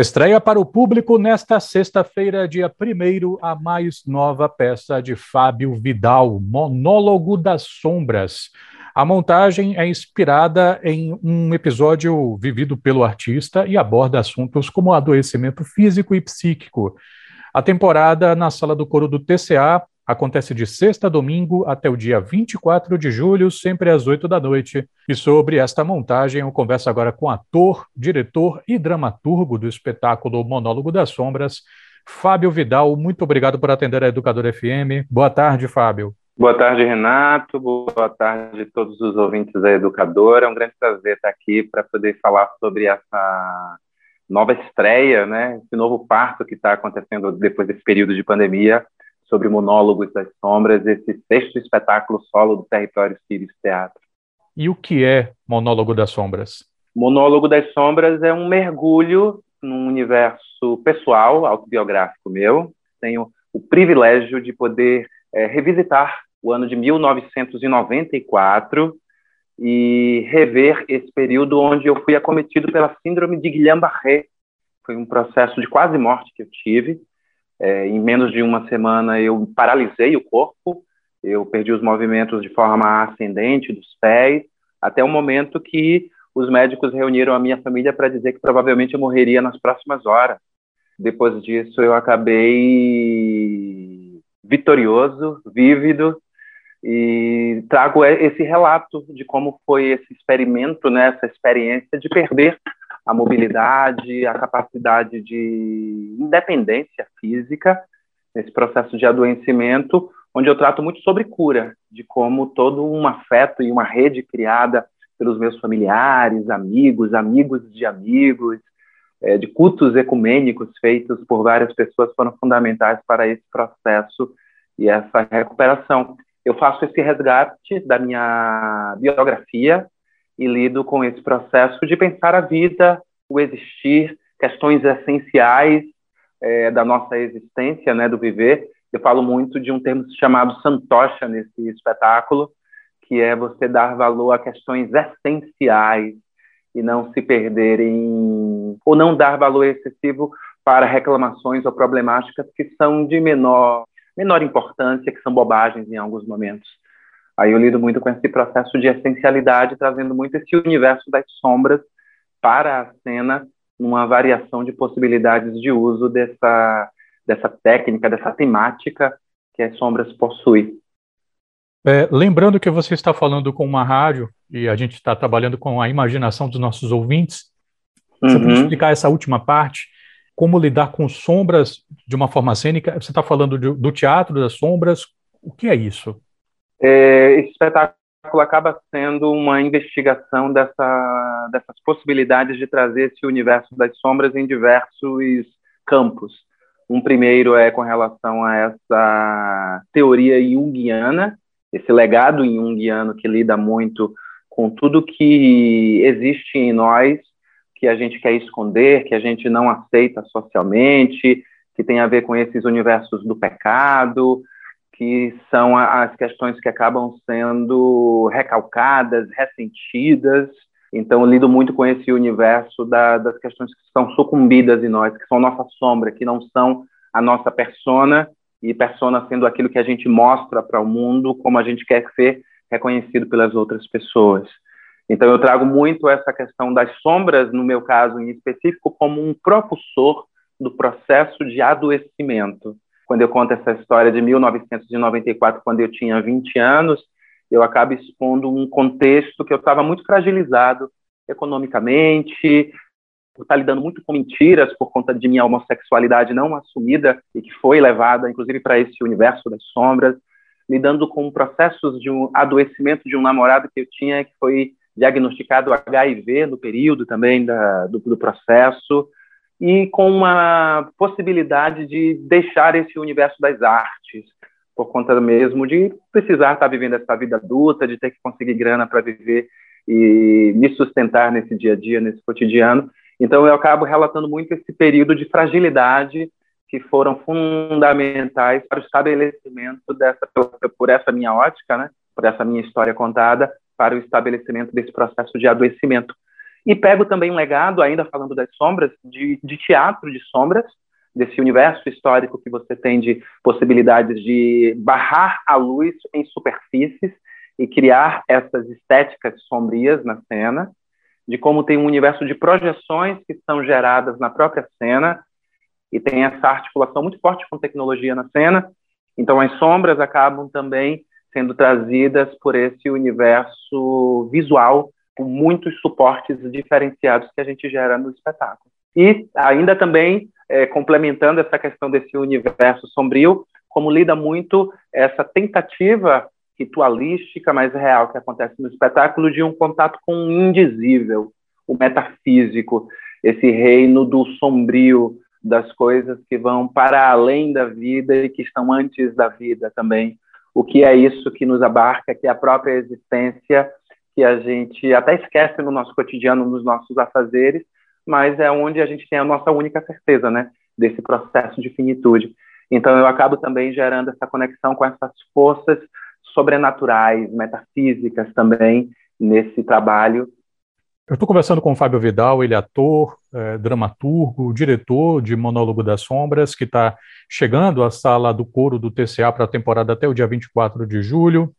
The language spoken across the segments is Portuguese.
Estreia para o público nesta sexta-feira, dia 1 a mais nova peça de Fábio Vidal, Monólogo das Sombras. A montagem é inspirada em um episódio vivido pelo artista e aborda assuntos como adoecimento físico e psíquico. A temporada na sala do coro do TCA Acontece de sexta a domingo até o dia 24 de julho, sempre às 8 da noite. E sobre esta montagem, eu converso agora com ator, diretor e dramaturgo do espetáculo Monólogo das Sombras, Fábio Vidal. Muito obrigado por atender a Educador FM. Boa tarde, Fábio. Boa tarde, Renato. Boa tarde a todos os ouvintes da Educadora. É um grande prazer estar aqui para poder falar sobre essa nova estreia, né? Esse novo parto que está acontecendo depois desse período de pandemia sobre Monólogos das Sombras, esse sexto espetáculo solo do Território Sirius Teatro. E o que é Monólogo das Sombras? Monólogo das Sombras é um mergulho num universo pessoal, autobiográfico meu. Tenho o privilégio de poder é, revisitar o ano de 1994 e rever esse período onde eu fui acometido pela síndrome de Guillain-Barré. Foi um processo de quase morte que eu tive é, em menos de uma semana eu paralisei o corpo, eu perdi os movimentos de forma ascendente dos pés, até o momento que os médicos reuniram a minha família para dizer que provavelmente eu morreria nas próximas horas. Depois disso, eu acabei vitorioso, vívido, e trago esse relato de como foi esse experimento, né, essa experiência de perder a mobilidade, a capacidade de independência física nesse processo de adoecimento, onde eu trato muito sobre cura, de como todo um afeto e uma rede criada pelos meus familiares, amigos, amigos de amigos, é, de cultos ecumênicos feitos por várias pessoas foram fundamentais para esse processo e essa recuperação. Eu faço esse resgate da minha biografia, e lido com esse processo de pensar a vida, o existir, questões essenciais é, da nossa existência, né, do viver. Eu falo muito de um termo chamado santosha nesse espetáculo, que é você dar valor a questões essenciais e não se perder em ou não dar valor excessivo para reclamações ou problemáticas que são de menor menor importância, que são bobagens em alguns momentos. Aí eu lido muito com esse processo de essencialidade, trazendo muito esse universo das sombras para a cena, numa variação de possibilidades de uso dessa, dessa técnica, dessa temática que as sombras possuem. É, lembrando que você está falando com uma rádio e a gente está trabalhando com a imaginação dos nossos ouvintes, você uhum. pode explicar essa última parte? Como lidar com sombras de uma forma cênica? Você está falando de, do teatro das sombras? O que é isso? É, esse espetáculo acaba sendo uma investigação dessa, dessas possibilidades de trazer esse universo das sombras em diversos campos. Um primeiro é com relação a essa teoria junguiana, esse legado junguiano que lida muito com tudo que existe em nós, que a gente quer esconder, que a gente não aceita socialmente, que tem a ver com esses universos do pecado, que são as questões que acabam sendo recalcadas, ressentidas. Então, lido muito com esse universo da, das questões que são sucumbidas em nós, que são nossa sombra, que não são a nossa persona, e persona sendo aquilo que a gente mostra para o mundo, como a gente quer ser reconhecido pelas outras pessoas. Então, eu trago muito essa questão das sombras, no meu caso em específico, como um propulsor do processo de adoecimento quando eu conto essa história de 1994, quando eu tinha 20 anos, eu acabo expondo um contexto que eu estava muito fragilizado economicamente, por estar lidando muito com mentiras por conta de minha homossexualidade não assumida e que foi levada, inclusive, para esse universo das sombras, lidando com processos de um adoecimento de um namorado que eu tinha que foi diagnosticado HIV no período também da, do, do processo, e com uma possibilidade de deixar esse universo das artes, por conta mesmo de precisar estar vivendo essa vida adulta, de ter que conseguir grana para viver e me sustentar nesse dia a dia, nesse cotidiano. Então, eu acabo relatando muito esse período de fragilidade que foram fundamentais para o estabelecimento dessa, por essa minha ótica, né, por essa minha história contada, para o estabelecimento desse processo de adoecimento. E pego também um legado, ainda falando das sombras, de, de teatro de sombras, desse universo histórico que você tem de possibilidades de barrar a luz em superfícies e criar essas estéticas sombrias na cena, de como tem um universo de projeções que são geradas na própria cena e tem essa articulação muito forte com tecnologia na cena. Então as sombras acabam também sendo trazidas por esse universo visual com muitos suportes diferenciados que a gente gera no espetáculo. E ainda também é, complementando essa questão desse universo sombrio, como lida muito essa tentativa ritualística, mais real que acontece no espetáculo, de um contato com o indizível, o metafísico, esse reino do sombrio, das coisas que vão para além da vida e que estão antes da vida também. O que é isso que nos abarca, que é a própria existência, que a gente até esquece no nosso cotidiano, nos nossos afazeres, mas é onde a gente tem a nossa única certeza, né, desse processo de finitude. Então eu acabo também gerando essa conexão com essas forças sobrenaturais, metafísicas também nesse trabalho. Eu estou conversando com o Fábio Vidal, ele é ator, é, dramaturgo, diretor de Monólogo das Sombras, que está chegando à sala do coro do TCA para a temporada até o dia 24 de julho.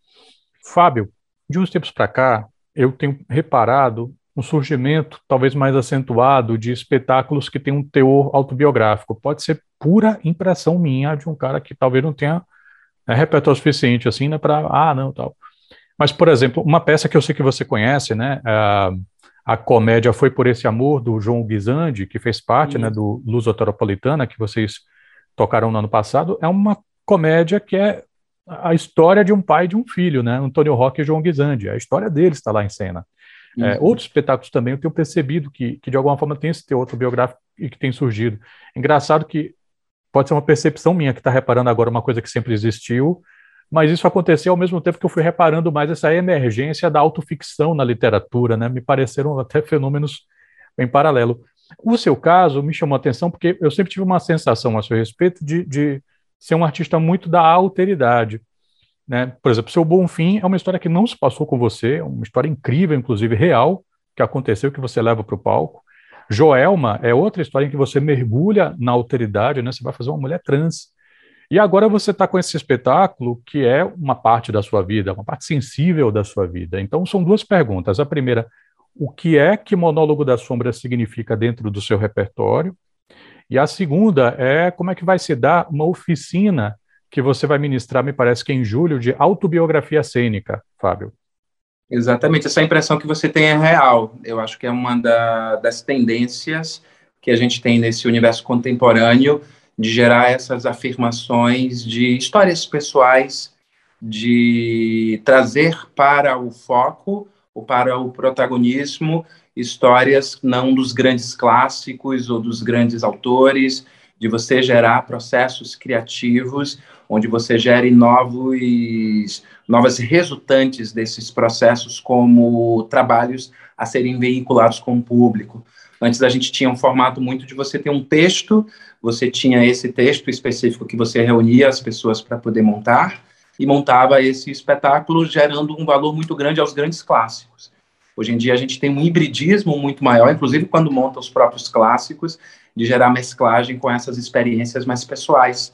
Fábio, de uns tempos para cá, eu tenho reparado um surgimento talvez mais acentuado de espetáculos que têm um teor autobiográfico. Pode ser pura impressão minha de um cara que talvez não tenha é, repertório suficiente assim, né, para ah, não, tal. Mas, por exemplo, uma peça que eu sei que você conhece, né, a, a comédia Foi por esse amor do João Guizandi, que fez parte, né, do Luz Autoropolitana que vocês tocaram no ano passado, é uma comédia que é a história de um pai e de um filho, né, Antônio Roque e João Guizandi. A história deles está lá em cena. É, outros espetáculos também eu tenho percebido que, que de alguma forma tem esse teor autobiográfico e que tem surgido. Engraçado que pode ser uma percepção minha que está reparando agora uma coisa que sempre existiu, mas isso aconteceu ao mesmo tempo que eu fui reparando mais essa emergência da autoficção na literatura, né? Me pareceram até fenômenos em paralelo. O seu caso me chamou a atenção porque eu sempre tive uma sensação a seu respeito de, de ser um artista muito da alteridade. Né? Por exemplo, Seu Bom Fim é uma história que não se passou com você, é uma história incrível, inclusive real, que aconteceu, que você leva para o palco. Joelma é outra história em que você mergulha na alteridade, né? Você vai fazer uma mulher trans. E agora você está com esse espetáculo que é uma parte da sua vida, uma parte sensível da sua vida. Então são duas perguntas. A primeira, o que é que Monólogo da Sombra significa dentro do seu repertório? E a segunda é como é que vai se dar uma oficina que você vai ministrar, me parece que em julho, de autobiografia cênica, Fábio. Exatamente, essa impressão que você tem é real. Eu acho que é uma da, das tendências que a gente tem nesse universo contemporâneo de gerar essas afirmações de histórias pessoais, de trazer para o foco ou para o protagonismo histórias não dos grandes clássicos ou dos grandes autores, de você gerar processos criativos onde você gere novos, novas resultantes desses processos como trabalhos a serem veiculados com o público. Antes a gente tinha um formato muito de você ter um texto, você tinha esse texto específico que você reunia as pessoas para poder montar e montava esse espetáculo gerando um valor muito grande aos grandes clássicos. Hoje em dia a gente tem um hibridismo muito maior, inclusive quando monta os próprios clássicos, de gerar mesclagem com essas experiências mais pessoais.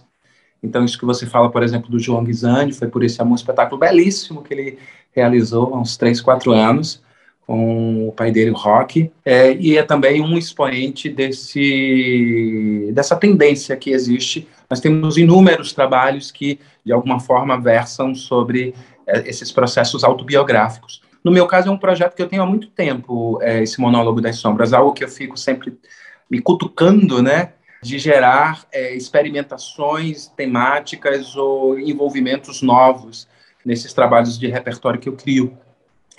Então, isso que você fala, por exemplo, do João Guizani, foi por esse amor, um espetáculo belíssimo que ele realizou há uns 3, 4 anos, com o pai dele, o Rock, é, e é também um expoente desse, dessa tendência que existe. Nós temos inúmeros trabalhos que, de alguma forma, versam sobre é, esses processos autobiográficos. No meu caso, é um projeto que eu tenho há muito tempo, é, esse monólogo das sombras, algo que eu fico sempre me cutucando, né? de gerar é, experimentações temáticas ou envolvimentos novos nesses trabalhos de repertório que eu crio.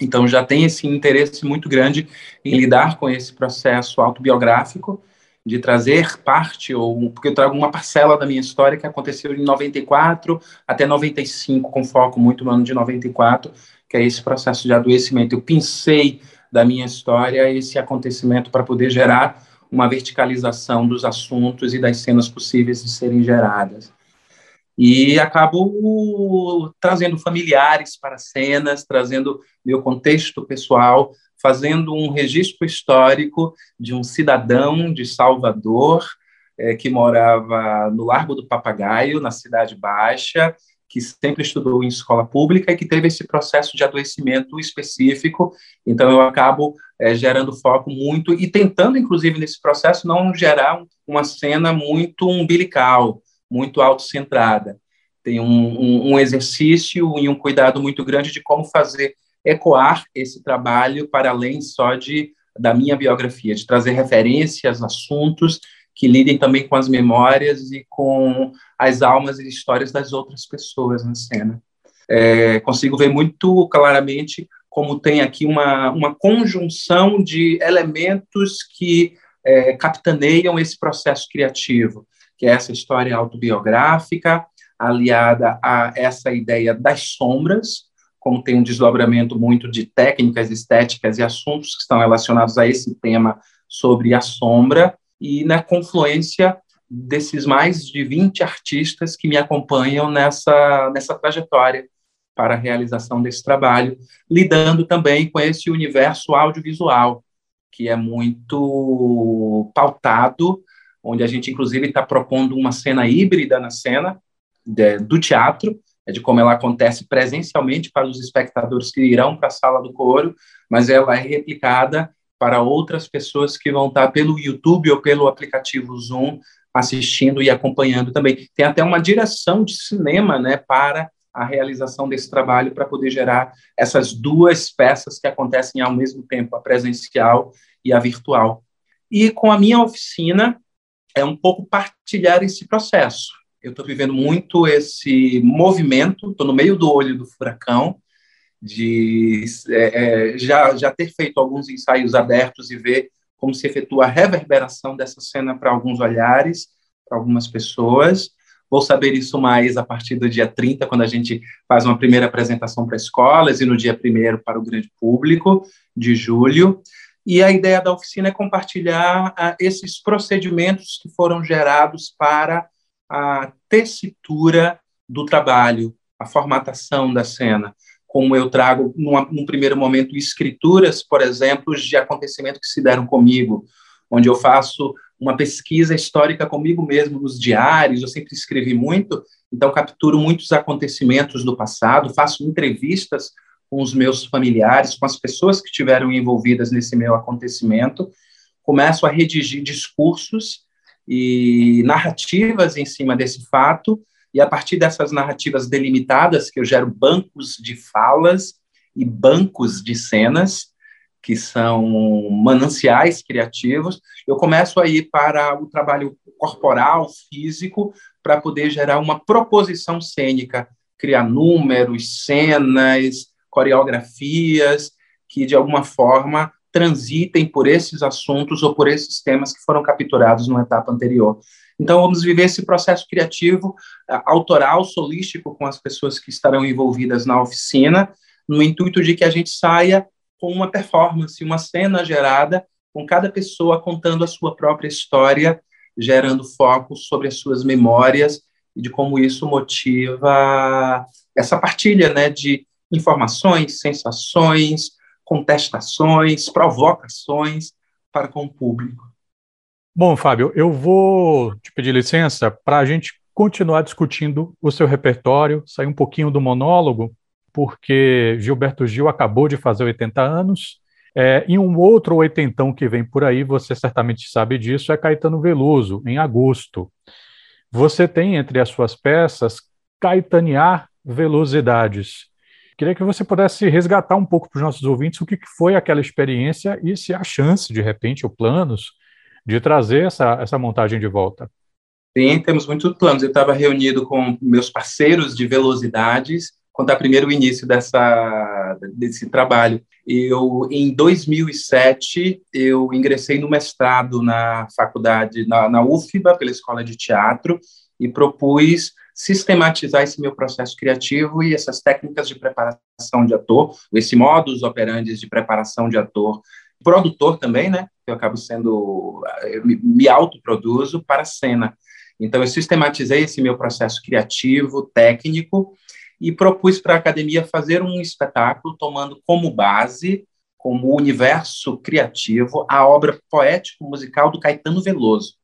Então, já tem esse interesse muito grande em lidar com esse processo autobiográfico, de trazer parte, ou porque eu trago uma parcela da minha história que aconteceu em 94 até 95, com foco muito no ano de 94, que é esse processo de adoecimento. Eu pensei da minha história esse acontecimento para poder gerar uma verticalização dos assuntos e das cenas possíveis de serem geradas. E acabo trazendo familiares para cenas, trazendo meu contexto pessoal fazendo um registro histórico de um cidadão de Salvador é, que morava no Largo do Papagaio, na Cidade Baixa, que sempre estudou em escola pública e que teve esse processo de adoecimento específico. Então, eu acabo é, gerando foco muito e tentando, inclusive, nesse processo, não gerar uma cena muito umbilical, muito autocentrada. Tem um, um, um exercício e um cuidado muito grande de como fazer ecoar esse trabalho para além só de da minha biografia, de trazer referências, assuntos que lidem também com as memórias e com as almas e histórias das outras pessoas na cena. É, consigo ver muito claramente como tem aqui uma, uma conjunção de elementos que é, capitaneiam esse processo criativo, que é essa história autobiográfica, aliada a essa ideia das sombras, como tem um desdobramento muito de técnicas estéticas e assuntos que estão relacionados a esse tema sobre a sombra, e na confluência desses mais de 20 artistas que me acompanham nessa, nessa trajetória para a realização desse trabalho, lidando também com esse universo audiovisual, que é muito pautado, onde a gente, inclusive, está propondo uma cena híbrida na cena de, do teatro, é de como ela acontece presencialmente para os espectadores que irão para a sala do coro, mas ela é replicada para outras pessoas que vão estar pelo YouTube ou pelo aplicativo Zoom assistindo e acompanhando também. Tem até uma direção de cinema, né, para a realização desse trabalho para poder gerar essas duas peças que acontecem ao mesmo tempo, a presencial e a virtual. E com a minha oficina é um pouco partilhar esse processo. Eu estou vivendo muito esse movimento, estou no meio do olho do furacão, de é, é, já, já ter feito alguns ensaios abertos e ver como se efetua a reverberação dessa cena para alguns olhares, para algumas pessoas. Vou saber isso mais a partir do dia 30, quando a gente faz uma primeira apresentação para escolas, e no dia 1 para o grande público, de julho. E a ideia da oficina é compartilhar ah, esses procedimentos que foram gerados para a tessitura do trabalho, a formatação da cena como eu trago, numa, num primeiro momento, escrituras, por exemplo, de acontecimentos que se deram comigo, onde eu faço uma pesquisa histórica comigo mesmo nos diários, eu sempre escrevi muito, então capturo muitos acontecimentos do passado, faço entrevistas com os meus familiares, com as pessoas que estiveram envolvidas nesse meu acontecimento, começo a redigir discursos e narrativas em cima desse fato, e a partir dessas narrativas delimitadas, que eu gero bancos de falas e bancos de cenas, que são mananciais criativos, eu começo a ir para o trabalho corporal, físico, para poder gerar uma proposição cênica, criar números, cenas, coreografias, que de alguma forma transitem por esses assuntos ou por esses temas que foram capturados numa etapa anterior. Então, vamos viver esse processo criativo, uh, autoral, solístico, com as pessoas que estarão envolvidas na oficina, no intuito de que a gente saia com uma performance, uma cena gerada, com cada pessoa contando a sua própria história, gerando foco sobre as suas memórias e de como isso motiva essa partilha né, de informações, sensações, contestações, provocações para com o público. Bom, Fábio, eu vou te pedir licença para a gente continuar discutindo o seu repertório, sair um pouquinho do monólogo, porque Gilberto Gil acabou de fazer 80 anos, é, e um outro oitentão que vem por aí, você certamente sabe disso, é Caetano Veloso, em agosto. Você tem entre as suas peças Caetanear Velocidades. Queria que você pudesse resgatar um pouco para os nossos ouvintes o que foi aquela experiência e se há chance, de repente, ou planos de trazer essa, essa montagem de volta? Sim, temos muitos planos. Eu estava reunido com meus parceiros de velocidades a primeiro início dessa desse trabalho. Eu em 2007 eu ingressei no mestrado na faculdade na, na UFBA pela Escola de Teatro e propus sistematizar esse meu processo criativo e essas técnicas de preparação de ator, esse modus operandi de preparação de ator produtor também, né? Eu acabo sendo, eu me, me autoproduzo para a cena. Então, eu sistematizei esse meu processo criativo, técnico, e propus para a academia fazer um espetáculo tomando como base como universo criativo a obra poético-musical do Caetano Veloso.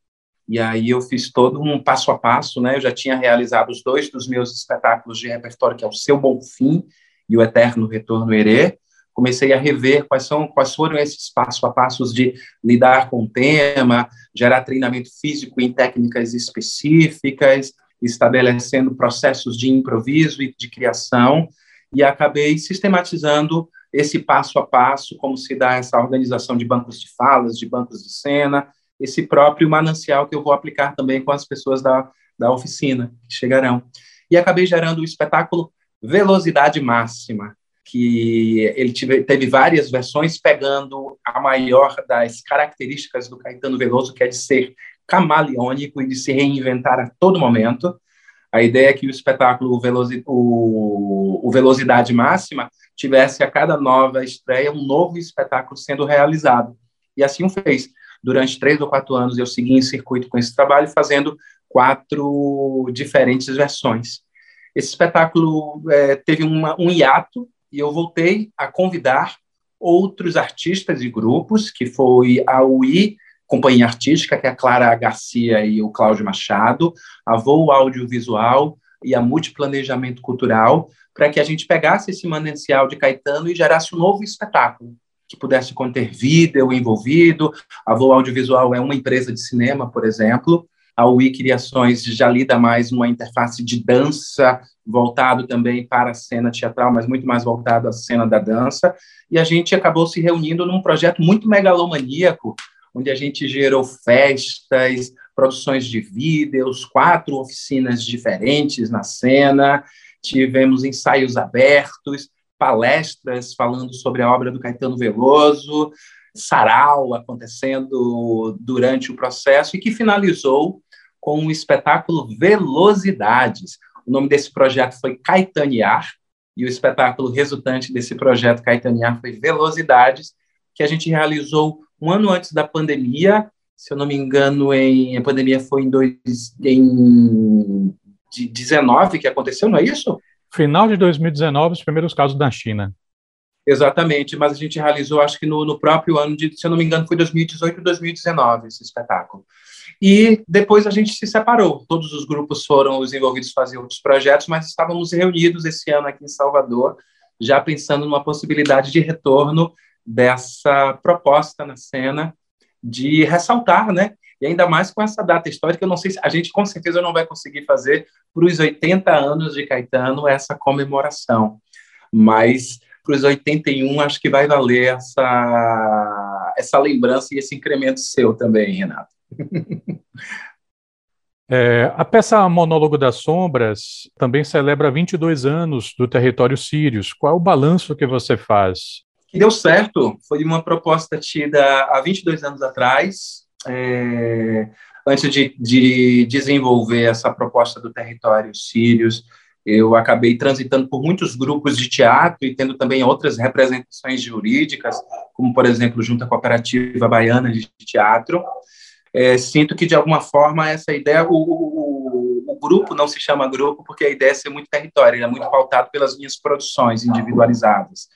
E aí eu fiz todo um passo a passo, né? Eu já tinha realizado os dois dos meus espetáculos de repertório, que é o Seu Bom Fim e o Eterno Retorno Herê. Comecei a rever quais são quais foram esses passo a passos de lidar com o tema, gerar treinamento físico em técnicas específicas, estabelecendo processos de improviso e de criação, e acabei sistematizando esse passo a passo, como se dá essa organização de bancos de falas, de bancos de cena, esse próprio manancial que eu vou aplicar também com as pessoas da, da oficina, que chegarão. E acabei gerando o espetáculo Velocidade Máxima, que ele tive, teve várias versões, pegando a maior das características do Caetano Veloso, que é de ser camaleônico e de se reinventar a todo momento. A ideia é que o espetáculo o, o Velocidade Máxima tivesse a cada nova estreia um novo espetáculo sendo realizado. E assim o fez. Durante três ou quatro anos eu segui em circuito com esse trabalho, fazendo quatro diferentes versões. Esse espetáculo é, teve uma, um hiato e eu voltei a convidar outros artistas e grupos, que foi a UI, companhia artística, que é a Clara Garcia e o Cláudio Machado, a Voo Audiovisual e a Multiplanejamento Cultural, para que a gente pegasse esse manancial de Caetano e gerasse um novo espetáculo que pudesse conter vídeo envolvido. A Voo Audiovisual é uma empresa de cinema, por exemplo. A UI Criações já lida mais numa interface de dança, voltado também para a cena teatral, mas muito mais voltado à cena da dança. E a gente acabou se reunindo num projeto muito megalomaníaco, onde a gente gerou festas, produções de vídeos, quatro oficinas diferentes na cena, tivemos ensaios abertos, palestras falando sobre a obra do Caetano Veloso, sarau acontecendo durante o processo e que finalizou com o espetáculo Velocidades. O nome desse projeto foi Caetanear e o espetáculo resultante desse projeto Caetanear foi Velocidades, que a gente realizou um ano antes da pandemia, se eu não me engano, em, a pandemia foi em, dois, em 19 que aconteceu, não é isso? Final de 2019, os primeiros casos da China. Exatamente, mas a gente realizou, acho que no, no próprio ano de, se eu não me engano, foi 2018 ou 2019 esse espetáculo. E depois a gente se separou. Todos os grupos foram os envolvidos fazer outros projetos, mas estávamos reunidos esse ano aqui em Salvador, já pensando numa possibilidade de retorno dessa proposta na cena de ressaltar, né, e ainda mais com essa data histórica, eu não sei se a gente com certeza não vai conseguir fazer para os 80 anos de Caetano essa comemoração, mas para os 81 acho que vai valer essa, essa lembrança e esse incremento seu também, Renato. É, a peça Monólogo das Sombras também celebra 22 anos do território Sírios. Qual é o balanço que você faz? Deu certo. Foi uma proposta tida há 22 anos atrás, é, antes de, de, desenvolver essa proposta do território Sírios, eu acabei transitando por muitos grupos de teatro e tendo também outras representações jurídicas, como, por exemplo, junto à Cooperativa Baiana de Teatro. É, sinto que, de alguma forma, essa ideia, o, o, o, grupo não se chama grupo porque a ideia é ser muito território, ele é muito pautado pelas minhas produções individualizadas,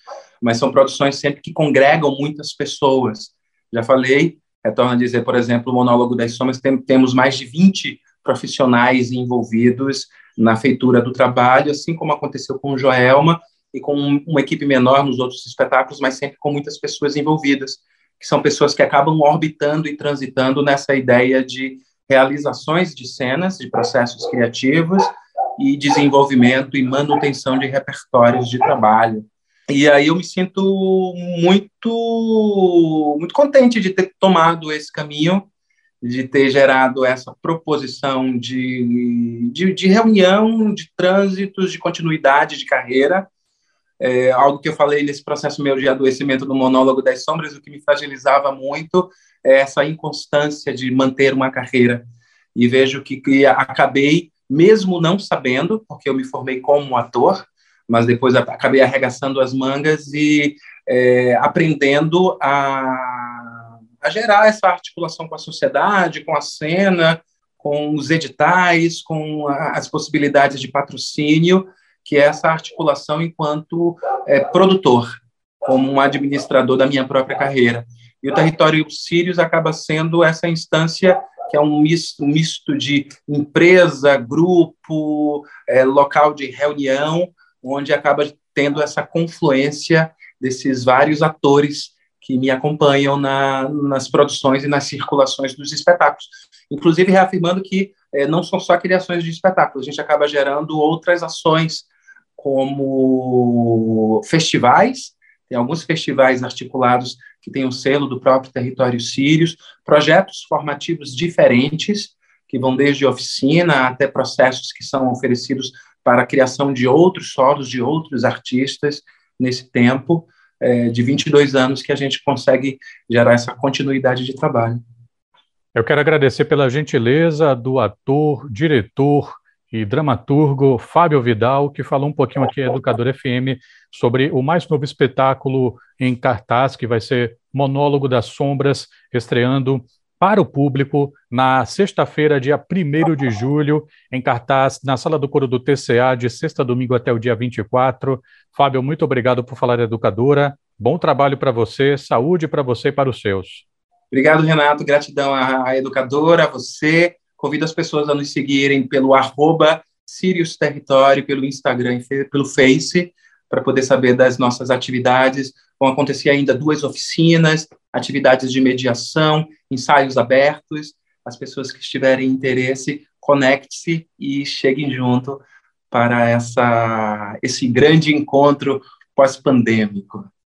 mas são produções sempre que congregam muitas pessoas. Já falei, retorno a dizer, por exemplo, o monólogo das somas, tem, temos mais de 20 profissionais envolvidos na feitura do trabalho, assim como aconteceu com Joelma e com uma equipe menor nos outros espetáculos, mas sempre com muitas pessoas envolvidas, que são pessoas que acabam orbitando e transitando nessa ideia de realizações de cenas, de processos criativos e desenvolvimento e manutenção de repertórios de trabalho. E aí eu me sinto muito, muito contente de ter tomado esse caminho, de ter gerado essa proposição de, de, de reunião, de trânsitos, de continuidade de carreira. É, algo que eu falei nesse processo meu de adoecimento do monólogo das sombras, o que me fragilizava muito é essa inconstância de manter uma carreira. E vejo que, que acabei, mesmo não sabendo, porque eu me formei como ator, mas depois acabei arregaçando as mangas e é, aprendendo a, a gerar essa articulação com a sociedade, com a cena, com os editais, com as possibilidades de patrocínio, que é essa articulação enquanto é, produtor. como um administrador da minha própria carreira. E o território Sírios acaba sendo essa instância que é um misto, um misto de empresa, grupo, é, local de reunião, onde acaba tendo essa confluência desses vários atores que me acompanham na, nas produções e nas circulações dos espetáculos. Inclusive, reafirmando que é, não são só criações de espetáculos, a gente acaba gerando outras ações, como festivais, tem alguns festivais articulados que têm o selo do próprio território sírios, projetos formativos diferentes, que vão desde oficina até processos que são oferecidos para a criação de outros solos, de outros artistas, nesse tempo é, de 22 anos que a gente consegue gerar essa continuidade de trabalho. Eu quero agradecer pela gentileza do ator, diretor, e dramaturgo Fábio Vidal, que falou um pouquinho aqui, Educador FM, sobre o mais novo espetáculo em cartaz, que vai ser Monólogo das Sombras, estreando para o público na sexta-feira, dia 1 de julho, em cartaz na Sala do Coro do TCA, de sexta a domingo até o dia 24. Fábio, muito obrigado por falar educadora. Bom trabalho para você, saúde para você e para os seus. Obrigado, Renato. Gratidão à educadora, a você, Convido as pessoas a nos seguirem pelo arroba Sirius Território, pelo Instagram e pelo Face, para poder saber das nossas atividades. Vão acontecer ainda duas oficinas, atividades de mediação, ensaios abertos. As pessoas que tiverem interesse, conecte-se e cheguem junto para essa, esse grande encontro pós-pandêmico.